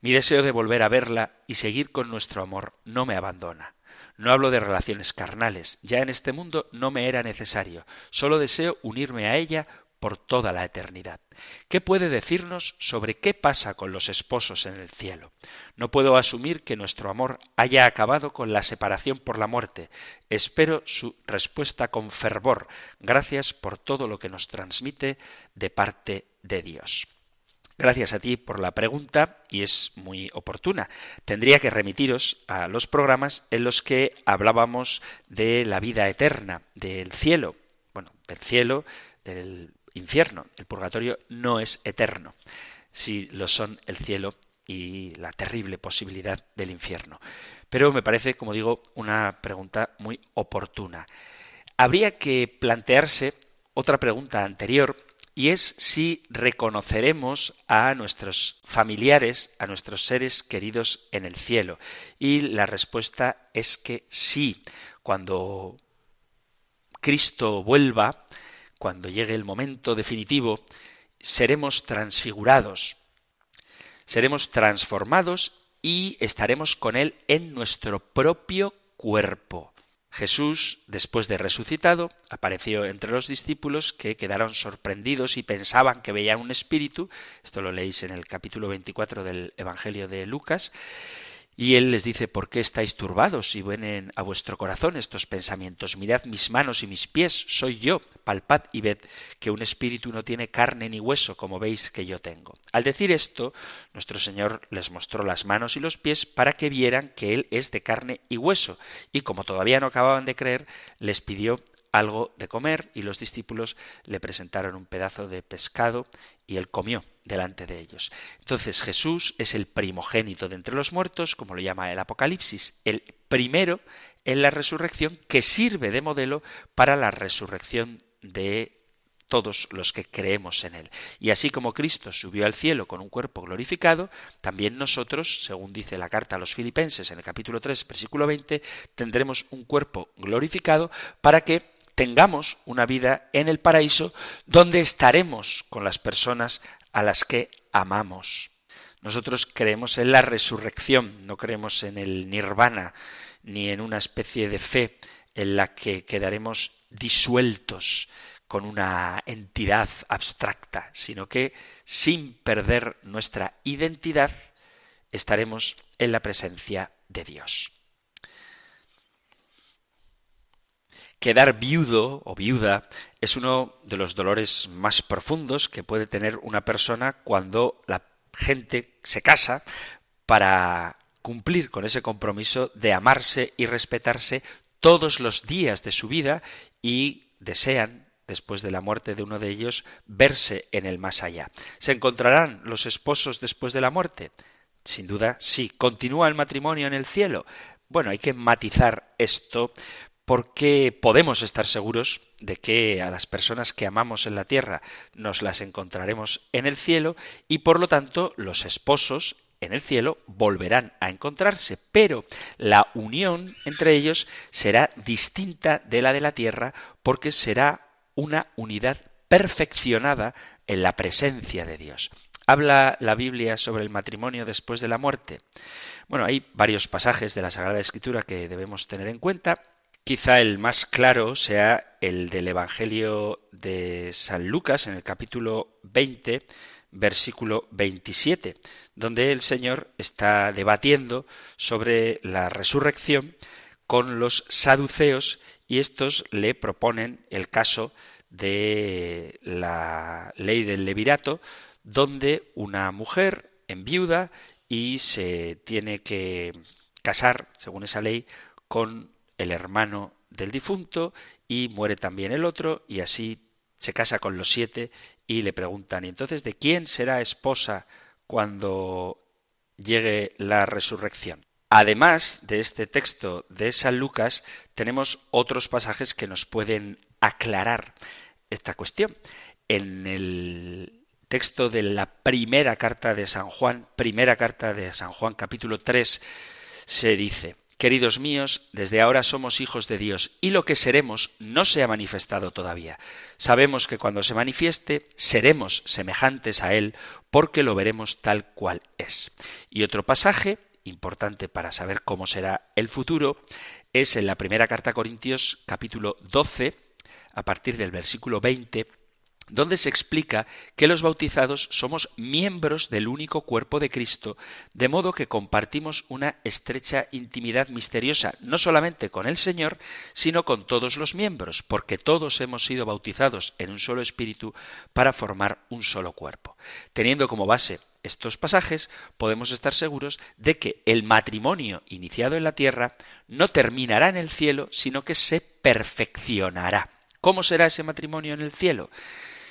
Mi deseo de volver a verla y seguir con nuestro amor no me abandona. No hablo de relaciones carnales, ya en este mundo no me era necesario, solo deseo unirme a ella por toda la eternidad. ¿Qué puede decirnos sobre qué pasa con los esposos en el cielo? No puedo asumir que nuestro amor haya acabado con la separación por la muerte. Espero su respuesta con fervor. Gracias por todo lo que nos transmite de parte de Dios. Gracias a ti por la pregunta y es muy oportuna. Tendría que remitiros a los programas en los que hablábamos de la vida eterna, del cielo. Bueno, del cielo, del infierno. El purgatorio no es eterno. Si lo son el cielo y la terrible posibilidad del infierno. Pero me parece, como digo, una pregunta muy oportuna. Habría que plantearse otra pregunta anterior y es si reconoceremos a nuestros familiares, a nuestros seres queridos en el cielo. Y la respuesta es que sí. Cuando Cristo vuelva, cuando llegue el momento definitivo, seremos transfigurados, seremos transformados y estaremos con Él en nuestro propio cuerpo. Jesús, después de resucitado, apareció entre los discípulos que quedaron sorprendidos y pensaban que veían un espíritu. Esto lo leéis en el capítulo 24 del Evangelio de Lucas. Y él les dice, ¿por qué estáis turbados y vienen a vuestro corazón estos pensamientos? Mirad mis manos y mis pies, soy yo, palpad y ved que un espíritu no tiene carne ni hueso, como veis que yo tengo. Al decir esto, nuestro Señor les mostró las manos y los pies para que vieran que Él es de carne y hueso, y como todavía no acababan de creer, les pidió algo de comer y los discípulos le presentaron un pedazo de pescado y él comió delante de ellos. Entonces Jesús es el primogénito de entre los muertos, como lo llama el Apocalipsis, el primero en la resurrección que sirve de modelo para la resurrección de todos los que creemos en Él. Y así como Cristo subió al cielo con un cuerpo glorificado, también nosotros, según dice la carta a los filipenses en el capítulo 3, versículo 20, tendremos un cuerpo glorificado para que tengamos una vida en el paraíso donde estaremos con las personas a las que amamos. Nosotros creemos en la resurrección, no creemos en el nirvana, ni en una especie de fe en la que quedaremos disueltos con una entidad abstracta, sino que sin perder nuestra identidad estaremos en la presencia de Dios. Quedar viudo o viuda es uno de los dolores más profundos que puede tener una persona cuando la gente se casa para cumplir con ese compromiso de amarse y respetarse todos los días de su vida y desean después de la muerte de uno de ellos, verse en el más allá. ¿Se encontrarán los esposos después de la muerte? Sin duda, sí. ¿Continúa el matrimonio en el cielo? Bueno, hay que matizar esto porque podemos estar seguros de que a las personas que amamos en la tierra nos las encontraremos en el cielo y por lo tanto los esposos en el cielo volverán a encontrarse, pero la unión entre ellos será distinta de la de la tierra porque será una unidad perfeccionada en la presencia de Dios. ¿Habla la Biblia sobre el matrimonio después de la muerte? Bueno, hay varios pasajes de la Sagrada Escritura que debemos tener en cuenta. Quizá el más claro sea el del Evangelio de San Lucas en el capítulo 20, versículo 27, donde el Señor está debatiendo sobre la resurrección con los saduceos y estos le proponen el caso de la ley del levirato, donde una mujer enviuda y se tiene que casar, según esa ley, con el hermano del difunto y muere también el otro y así se casa con los siete y le preguntan, ¿y entonces de quién será esposa cuando llegue la resurrección? Además de este texto de San Lucas, tenemos otros pasajes que nos pueden aclarar esta cuestión. En el texto de la primera carta de San Juan, primera carta de San Juan capítulo 3, se dice, Queridos míos, desde ahora somos hijos de Dios y lo que seremos no se ha manifestado todavía. Sabemos que cuando se manifieste seremos semejantes a Él porque lo veremos tal cual es. Y otro pasaje importante para saber cómo será el futuro, es en la primera carta a Corintios capítulo 12, a partir del versículo 20, donde se explica que los bautizados somos miembros del único cuerpo de Cristo, de modo que compartimos una estrecha intimidad misteriosa, no solamente con el Señor, sino con todos los miembros, porque todos hemos sido bautizados en un solo espíritu para formar un solo cuerpo. Teniendo como base estos pasajes, podemos estar seguros de que el matrimonio iniciado en la tierra no terminará en el cielo, sino que se perfeccionará. ¿Cómo será ese matrimonio en el cielo?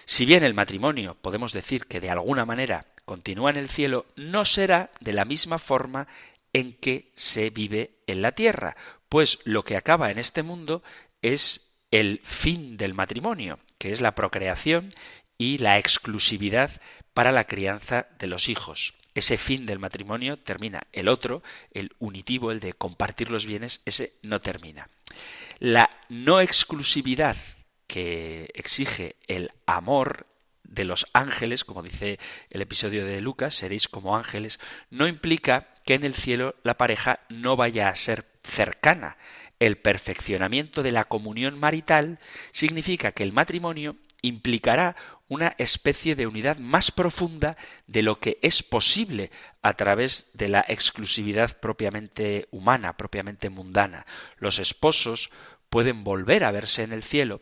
Si bien el matrimonio podemos decir que de alguna manera continúa en el cielo, no será de la misma forma en que se vive en la tierra, pues lo que acaba en este mundo es el fin del matrimonio, que es la procreación y la exclusividad para la crianza de los hijos. Ese fin del matrimonio termina. El otro, el unitivo, el de compartir los bienes, ese no termina. La no exclusividad que exige el amor de los ángeles, como dice el episodio de Lucas, seréis como ángeles, no implica que en el cielo la pareja no vaya a ser cercana. El perfeccionamiento de la comunión marital significa que el matrimonio implicará una especie de unidad más profunda de lo que es posible a través de la exclusividad propiamente humana, propiamente mundana. Los esposos pueden volver a verse en el cielo,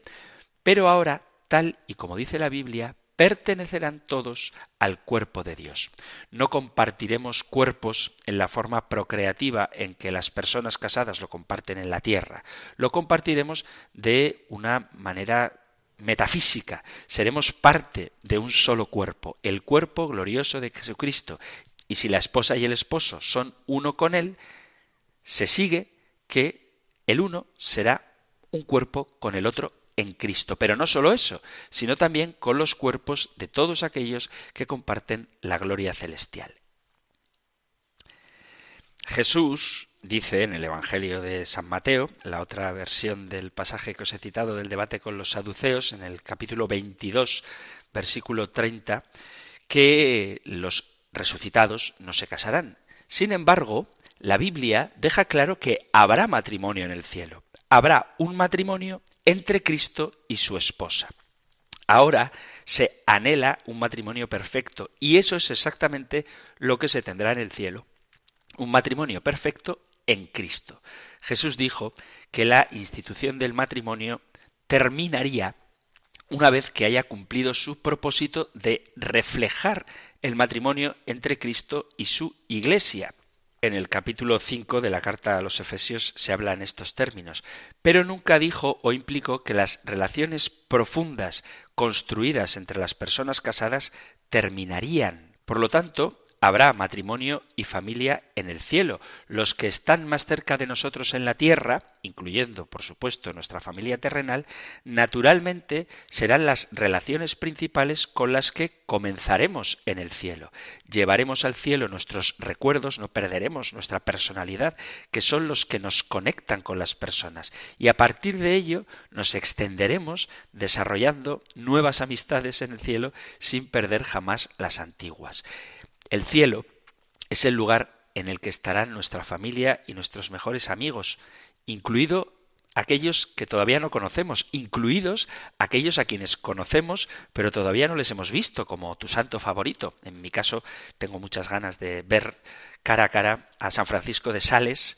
pero ahora, tal y como dice la Biblia, pertenecerán todos al cuerpo de Dios. No compartiremos cuerpos en la forma procreativa en que las personas casadas lo comparten en la tierra. Lo compartiremos de una manera metafísica. Seremos parte de un solo cuerpo, el cuerpo glorioso de Jesucristo. Y si la esposa y el esposo son uno con él, se sigue que el uno será un cuerpo con el otro en Cristo. Pero no solo eso, sino también con los cuerpos de todos aquellos que comparten la gloria celestial. Jesús dice en el Evangelio de San Mateo, la otra versión del pasaje que os he citado del debate con los saduceos, en el capítulo 22, versículo 30, que los resucitados no se casarán. Sin embargo, la Biblia deja claro que habrá matrimonio en el cielo. Habrá un matrimonio entre Cristo y su esposa. Ahora se anhela un matrimonio perfecto y eso es exactamente lo que se tendrá en el cielo. Un matrimonio perfecto en Cristo. Jesús dijo que la institución del matrimonio terminaría una vez que haya cumplido su propósito de reflejar el matrimonio entre Cristo y su Iglesia. En el capítulo 5 de la carta a los Efesios se habla en estos términos, pero nunca dijo o implicó que las relaciones profundas construidas entre las personas casadas terminarían. Por lo tanto, habrá matrimonio y familia en el cielo. Los que están más cerca de nosotros en la tierra, incluyendo, por supuesto, nuestra familia terrenal, naturalmente serán las relaciones principales con las que comenzaremos en el cielo. Llevaremos al cielo nuestros recuerdos, no perderemos nuestra personalidad, que son los que nos conectan con las personas. Y a partir de ello nos extenderemos desarrollando nuevas amistades en el cielo sin perder jamás las antiguas. El cielo es el lugar en el que estarán nuestra familia y nuestros mejores amigos, incluido aquellos que todavía no conocemos, incluidos aquellos a quienes conocemos, pero todavía no les hemos visto, como tu santo favorito. En mi caso, tengo muchas ganas de ver cara a cara a San Francisco de Sales,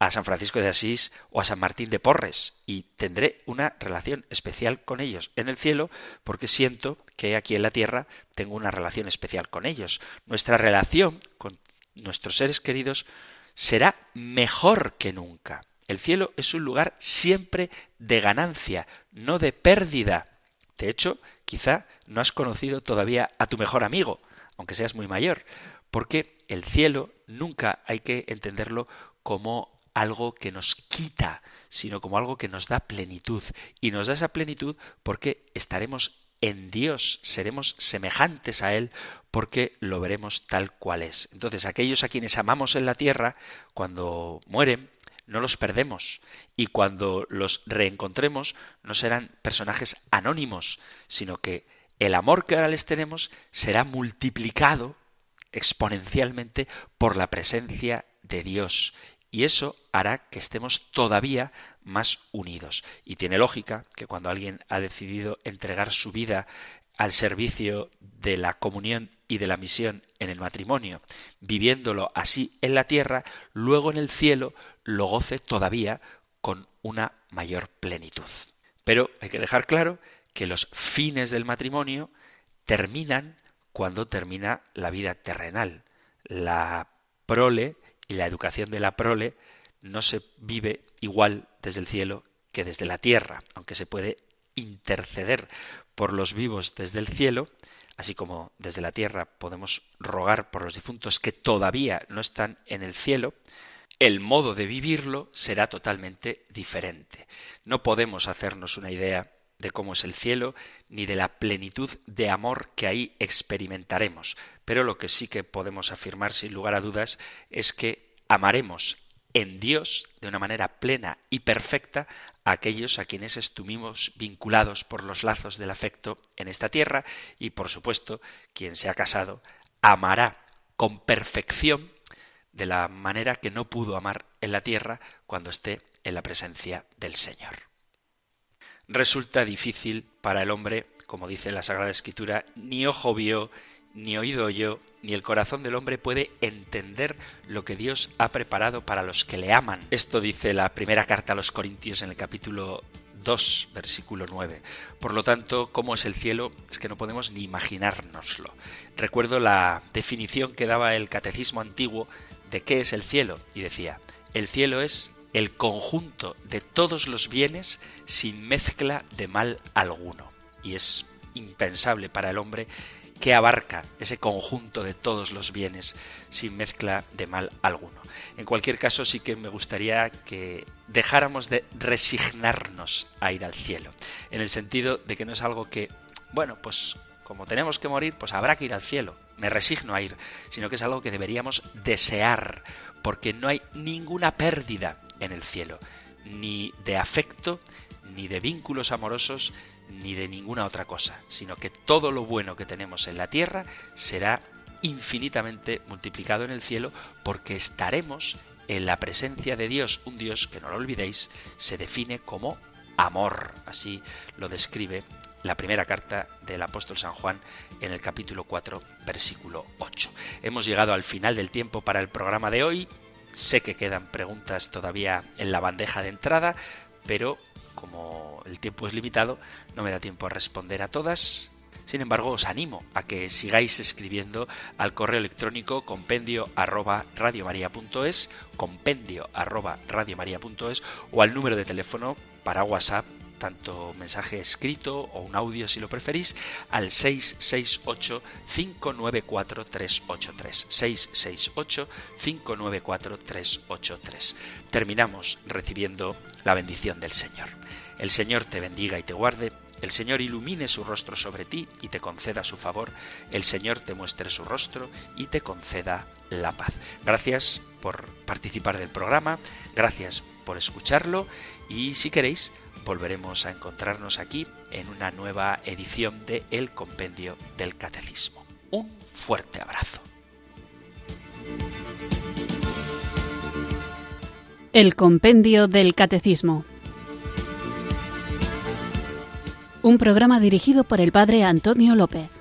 a San Francisco de Asís o a San Martín de Porres y tendré una relación especial con ellos en el cielo porque siento que aquí en la tierra tengo una relación especial con ellos. Nuestra relación con nuestros seres queridos será mejor que nunca. El cielo es un lugar siempre de ganancia, no de pérdida. De hecho, quizá no has conocido todavía a tu mejor amigo, aunque seas muy mayor, porque el cielo nunca hay que entenderlo como algo que nos quita, sino como algo que nos da plenitud. Y nos da esa plenitud porque estaremos en Dios, seremos semejantes a Él porque lo veremos tal cual es. Entonces, aquellos a quienes amamos en la tierra, cuando mueren, no los perdemos. Y cuando los reencontremos, no serán personajes anónimos, sino que el amor que ahora les tenemos será multiplicado exponencialmente por la presencia de Dios y eso hará que estemos todavía más unidos. Y tiene lógica que cuando alguien ha decidido entregar su vida al servicio de la comunión y de la misión en el matrimonio, viviéndolo así en la tierra, luego en el cielo lo goce todavía con una mayor plenitud. Pero hay que dejar claro que los fines del matrimonio terminan cuando termina la vida terrenal. La prole y la educación de la prole no se vive igual desde el cielo que desde la tierra, aunque se puede interceder por los vivos desde el cielo, así como desde la tierra podemos rogar por los difuntos que todavía no están en el cielo, el modo de vivirlo será totalmente diferente. No podemos hacernos una idea de cómo es el cielo, ni de la plenitud de amor que ahí experimentaremos. Pero lo que sí que podemos afirmar sin lugar a dudas es que amaremos en Dios de una manera plena y perfecta a aquellos a quienes estuvimos vinculados por los lazos del afecto en esta tierra y por supuesto quien se ha casado amará con perfección de la manera que no pudo amar en la tierra cuando esté en la presencia del Señor resulta difícil para el hombre, como dice la Sagrada Escritura, ni ojo vio, ni oído oyó, ni el corazón del hombre puede entender lo que Dios ha preparado para los que le aman. Esto dice la primera carta a los Corintios en el capítulo 2, versículo 9. Por lo tanto, ¿cómo es el cielo? Es que no podemos ni imaginárnoslo. Recuerdo la definición que daba el catecismo antiguo de qué es el cielo y decía, el cielo es el conjunto de todos los bienes sin mezcla de mal alguno. Y es impensable para el hombre que abarca ese conjunto de todos los bienes sin mezcla de mal alguno. En cualquier caso, sí que me gustaría que dejáramos de resignarnos a ir al cielo, en el sentido de que no es algo que, bueno, pues como tenemos que morir, pues habrá que ir al cielo. Me resigno a ir, sino que es algo que deberíamos desear, porque no hay ninguna pérdida en el cielo, ni de afecto, ni de vínculos amorosos, ni de ninguna otra cosa, sino que todo lo bueno que tenemos en la tierra será infinitamente multiplicado en el cielo porque estaremos en la presencia de Dios, un Dios que no lo olvidéis, se define como amor, así lo describe la primera carta del apóstol San Juan en el capítulo 4, versículo 8. Hemos llegado al final del tiempo para el programa de hoy. Sé que quedan preguntas todavía en la bandeja de entrada, pero como el tiempo es limitado, no me da tiempo a responder a todas. Sin embargo, os animo a que sigáis escribiendo al correo electrónico compendio arroba radiomaria.es, compendio arroba o al número de teléfono para WhatsApp tanto mensaje escrito o un audio si lo preferís, al 668-594-383. 668-594-383. Terminamos recibiendo la bendición del Señor. El Señor te bendiga y te guarde. El Señor ilumine su rostro sobre ti y te conceda su favor. El Señor te muestre su rostro y te conceda la paz. Gracias por participar del programa, gracias por escucharlo y si queréis volveremos a encontrarnos aquí en una nueva edición de El Compendio del Catecismo. Un fuerte abrazo. El Compendio del Catecismo. Un programa dirigido por el Padre Antonio López.